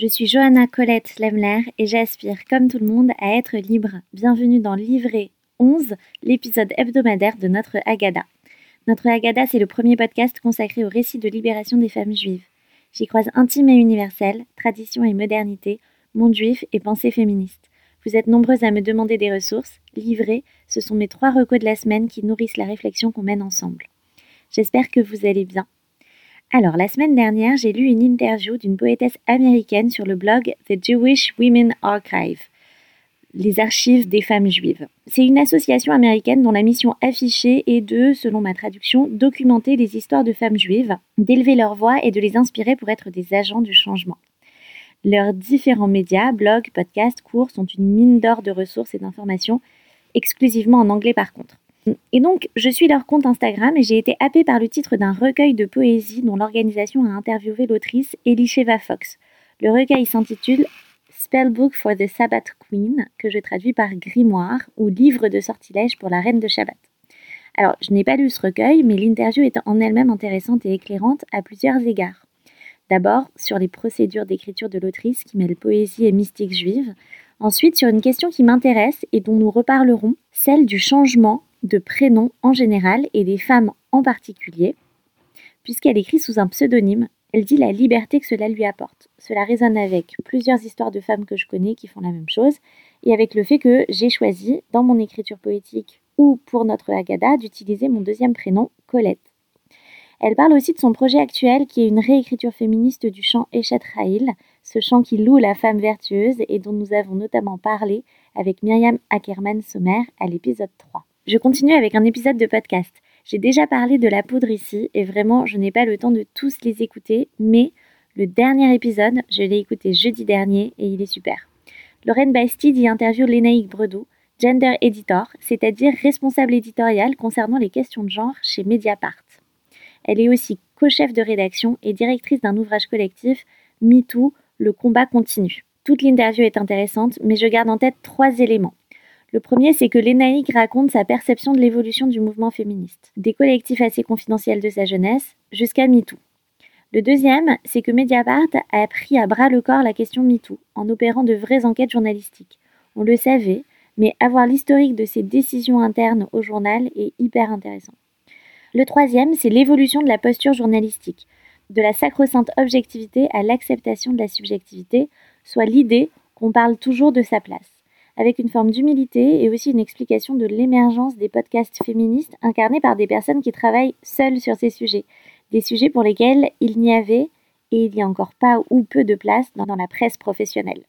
Je suis Johanna Colette Lemler et j'aspire, comme tout le monde, à être libre. Bienvenue dans Livret 11, l'épisode hebdomadaire de notre Agada. Notre Agada, c'est le premier podcast consacré au récit de libération des femmes juives. J'y croise intime et universel, tradition et modernité, monde juif et pensée féministe. Vous êtes nombreuses à me demander des ressources. Livrées, ce sont mes trois recos de la semaine qui nourrissent la réflexion qu'on mène ensemble. J'espère que vous allez bien. Alors, la semaine dernière, j'ai lu une interview d'une poétesse américaine sur le blog The Jewish Women Archive, les archives des femmes juives. C'est une association américaine dont la mission affichée est de, selon ma traduction, documenter les histoires de femmes juives, d'élever leur voix et de les inspirer pour être des agents du changement. Leurs différents médias, blogs, podcasts, cours sont une mine d'or de ressources et d'informations, exclusivement en anglais par contre. Et donc, je suis leur compte Instagram et j'ai été happée par le titre d'un recueil de poésie dont l'organisation a interviewé l'autrice Elisheva Fox. Le recueil s'intitule Spellbook for the Sabbath Queen, que je traduis par grimoire ou livre de sortilège pour la reine de Shabbat. Alors, je n'ai pas lu ce recueil, mais l'interview est en elle-même intéressante et éclairante à plusieurs égards. D'abord, sur les procédures d'écriture de l'autrice qui mêlent poésie et mystique juive. Ensuite, sur une question qui m'intéresse et dont nous reparlerons, celle du changement de prénoms en général et des femmes en particulier, puisqu'elle écrit sous un pseudonyme. Elle dit la liberté que cela lui apporte. Cela résonne avec plusieurs histoires de femmes que je connais qui font la même chose, et avec le fait que j'ai choisi, dans mon écriture poétique ou pour notre Agada, d'utiliser mon deuxième prénom, Colette. Elle parle aussi de son projet actuel qui est une réécriture féministe du chant Raïl, ce chant qui loue la femme vertueuse et dont nous avons notamment parlé avec Myriam Ackerman-Sommer à l'épisode 3. Je continue avec un épisode de podcast. J'ai déjà parlé de la poudre ici et vraiment je n'ai pas le temps de tous les écouter, mais le dernier épisode, je l'ai écouté jeudi dernier et il est super. Lorraine Bastide y interviewe Lénaïque Bredou, gender editor, c'est-à-dire responsable éditorial concernant les questions de genre chez Mediapart. Elle est aussi co-chef de rédaction et directrice d'un ouvrage collectif MeToo, le combat continue. Toute l'interview est intéressante, mais je garde en tête trois éléments. Le premier, c'est que Lénaïque raconte sa perception de l'évolution du mouvement féministe, des collectifs assez confidentiels de sa jeunesse jusqu'à MeToo. Le deuxième, c'est que Mediapart a pris à bras le corps la question MeToo en opérant de vraies enquêtes journalistiques. On le savait, mais avoir l'historique de ces décisions internes au journal est hyper intéressant. Le troisième, c'est l'évolution de la posture journalistique, de la sacro-sainte objectivité à l'acceptation de la subjectivité, soit l'idée qu'on parle toujours de sa place avec une forme d'humilité et aussi une explication de l'émergence des podcasts féministes incarnés par des personnes qui travaillent seules sur ces sujets, des sujets pour lesquels il n'y avait et il n'y a encore pas ou peu de place dans la presse professionnelle.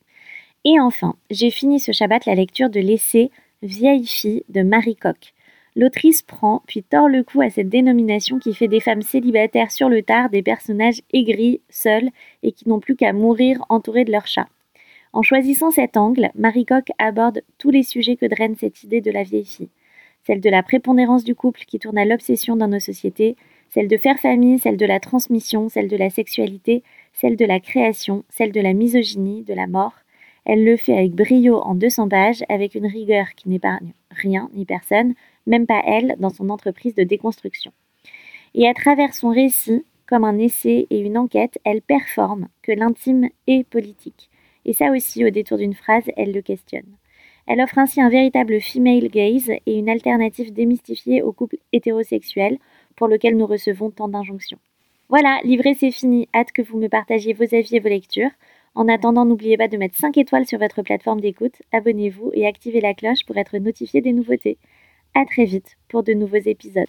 Et enfin, j'ai fini ce Shabbat la lecture de l'essai Vieille fille de Marie Coq. L'autrice prend puis tord le cou à cette dénomination qui fait des femmes célibataires sur le tard des personnages aigris, seuls et qui n'ont plus qu'à mourir entourés de leurs chats. En choisissant cet angle, Marie Coq aborde tous les sujets que draine cette idée de la vieille fille. Celle de la prépondérance du couple qui tourne à l'obsession dans nos sociétés, celle de faire famille, celle de la transmission, celle de la sexualité, celle de la création, celle de la misogynie, de la mort. Elle le fait avec brio en 200 pages, avec une rigueur qui n'épargne rien ni personne, même pas elle, dans son entreprise de déconstruction. Et à travers son récit, comme un essai et une enquête, elle performe que l'intime est politique. Et ça aussi, au détour d'une phrase, elle le questionne. Elle offre ainsi un véritable female gaze et une alternative démystifiée au couple hétérosexuel pour lequel nous recevons tant d'injonctions. Voilà, livré c'est fini. Hâte que vous me partagiez vos avis et vos lectures. En attendant, n'oubliez pas de mettre 5 étoiles sur votre plateforme d'écoute, abonnez-vous et activez la cloche pour être notifié des nouveautés. À très vite pour de nouveaux épisodes.